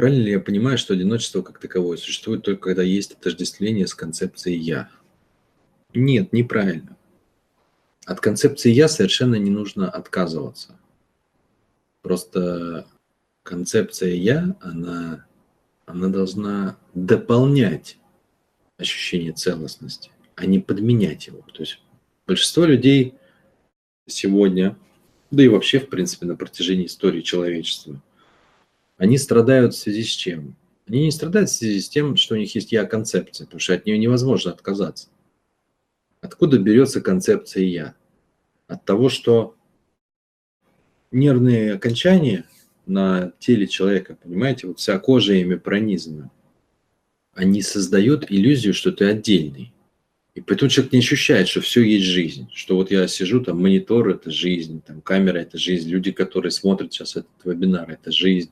Правильно ли я понимаю, что одиночество как таковое существует только когда есть отождествление с концепцией «я»? Нет, неправильно. От концепции «я» совершенно не нужно отказываться. Просто концепция «я», она, она должна дополнять ощущение целостности, а не подменять его. То есть большинство людей сегодня, да и вообще, в принципе, на протяжении истории человечества, они страдают в связи с чем? Они не страдают в связи с тем, что у них есть «я-концепция», потому что от нее невозможно отказаться. Откуда берется концепция «я»? От того, что нервные окончания на теле человека, понимаете, вот вся кожа ими пронизана, они создают иллюзию, что ты отдельный. И поэтому человек не ощущает, что все есть жизнь, что вот я сижу, там монитор – это жизнь, там камера – это жизнь, люди, которые смотрят сейчас этот вебинар – это жизнь,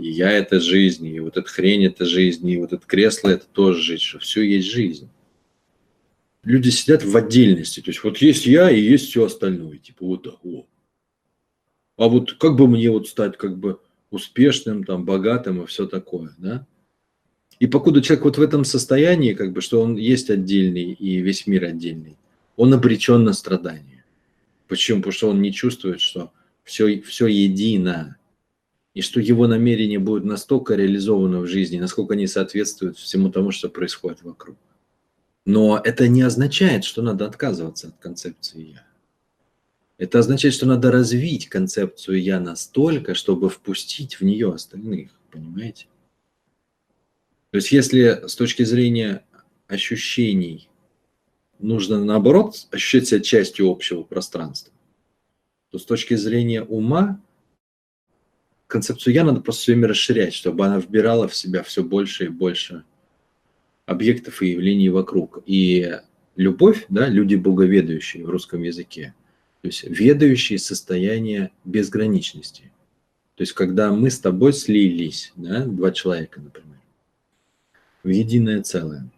и я – это жизнь, и вот эта хрень – это жизнь, и вот это кресло – это тоже жизнь, что все есть жизнь. Люди сидят в отдельности, то есть вот есть я и есть все остальное, типа вот так, вот. А вот как бы мне вот стать как бы успешным, там, богатым и все такое, да? И покуда человек вот в этом состоянии, как бы, что он есть отдельный и весь мир отдельный, он обречен на страдания. Почему? Потому что он не чувствует, что все, все едино, и что его намерения будут настолько реализованы в жизни, насколько они соответствуют всему тому, что происходит вокруг. Но это не означает, что надо отказываться от концепции «я». Это означает, что надо развить концепцию «я» настолько, чтобы впустить в нее остальных, понимаете? То есть если с точки зрения ощущений нужно наоборот ощущать себя частью общего пространства, то с точки зрения ума концепцию «я» надо просто все время расширять, чтобы она вбирала в себя все больше и больше объектов и явлений вокруг. И любовь, да, люди боговедающие в русском языке, то есть ведающие состояние безграничности. То есть когда мы с тобой слились, да, два человека, например, в единое целое.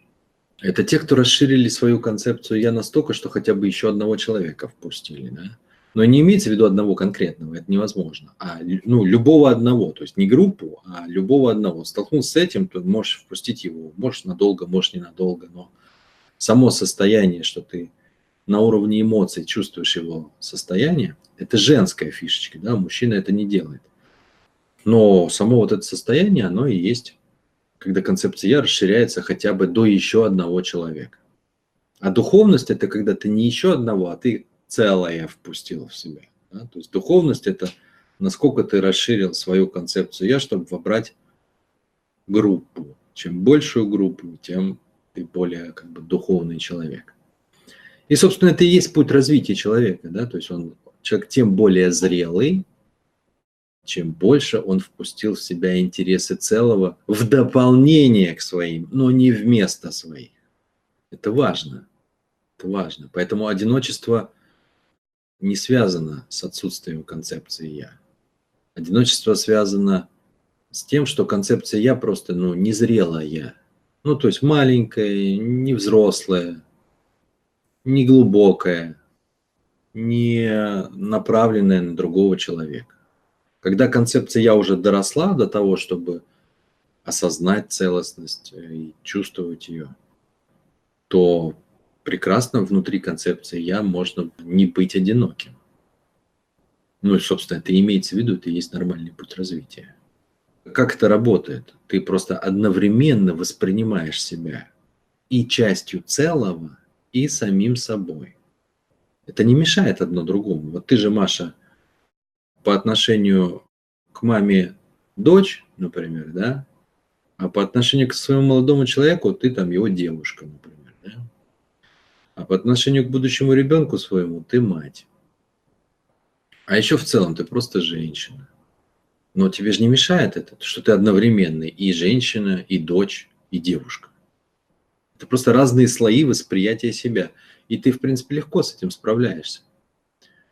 Это те, кто расширили свою концепцию «я» настолько, что хотя бы еще одного человека впустили. Да? Но не имеется в виду одного конкретного, это невозможно. А ну, любого одного, то есть не группу, а любого одного. Столкнулся с этим, то можешь впустить его. Можешь надолго, можешь ненадолго, но само состояние, что ты на уровне эмоций чувствуешь его состояние, это женская фишечка, да, мужчина это не делает. Но само вот это состояние, оно и есть когда концепция расширяется хотя бы до еще одного человека. А духовность – это когда ты не еще одного, а ты целое впустил в себя. Да? То есть духовность – это насколько ты расширил свою концепцию «я», чтобы вобрать группу. Чем большую группу, тем ты более как бы духовный человек. И, собственно, это и есть путь развития человека. Да? То есть он, человек тем более зрелый, чем больше он впустил в себя интересы целого в дополнение к своим, но не вместо своих. Это важно. Это важно. Поэтому одиночество не связано с отсутствием концепции «я». Одиночество связано с тем, что концепция «я» просто ну, незрелая. Ну, то есть маленькая, невзрослая, неглубокая, не направленная на другого человека. Когда концепция «я» уже доросла до того, чтобы осознать целостность э, и чувствовать ее, то прекрасно внутри концепции «я» можно не быть одиноким. Ну и, собственно, это имеется в виду, это и есть нормальный путь развития. Как это работает? Ты просто одновременно воспринимаешь себя и частью целого, и самим собой. Это не мешает одно другому. Вот ты же, Маша, по отношению к маме дочь, например, да, а по отношению к своему молодому человеку ты там его девушка, например, да? А по отношению к будущему ребенку своему ты мать. А еще в целом ты просто женщина. Но тебе же не мешает это, что ты одновременно и женщина, и дочь, и девушка. Это просто разные слои восприятия себя. И ты, в принципе, легко с этим справляешься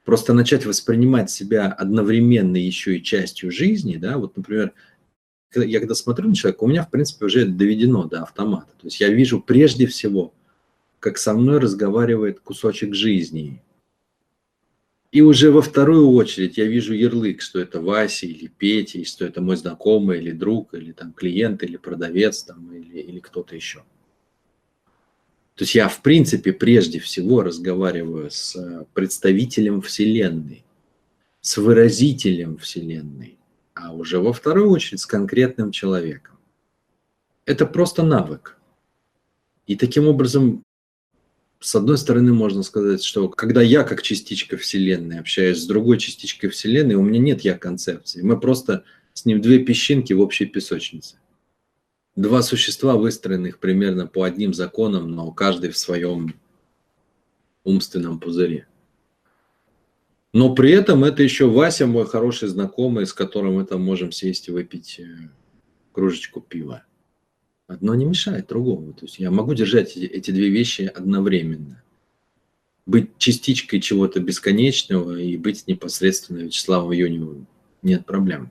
просто начать воспринимать себя одновременно еще и частью жизни, да, вот, например, я когда смотрю на человека, у меня, в принципе, уже доведено до автомата. То есть я вижу прежде всего, как со мной разговаривает кусочек жизни. И уже во вторую очередь я вижу ярлык, что это Вася или Петя, что это мой знакомый или друг, или там клиент, или продавец, там, или, или кто-то еще. То есть я, в принципе, прежде всего разговариваю с э, представителем Вселенной, с выразителем Вселенной, а уже во вторую очередь с конкретным человеком. Это просто навык. И таким образом с одной стороны, можно сказать, что когда я как частичка Вселенной общаюсь с другой частичкой Вселенной, у меня нет я-концепции. Мы просто с ним две песчинки в общей песочнице. Два существа, выстроенных примерно по одним законам, но каждый в своем умственном пузыре. Но при этом это еще Вася, мой хороший знакомый, с которым мы там можем сесть и выпить э, кружечку пива. Одно не мешает другому. То есть я могу держать эти, две вещи одновременно. Быть частичкой чего-то бесконечного и быть непосредственно Вячеславом Юневым. Нет проблем.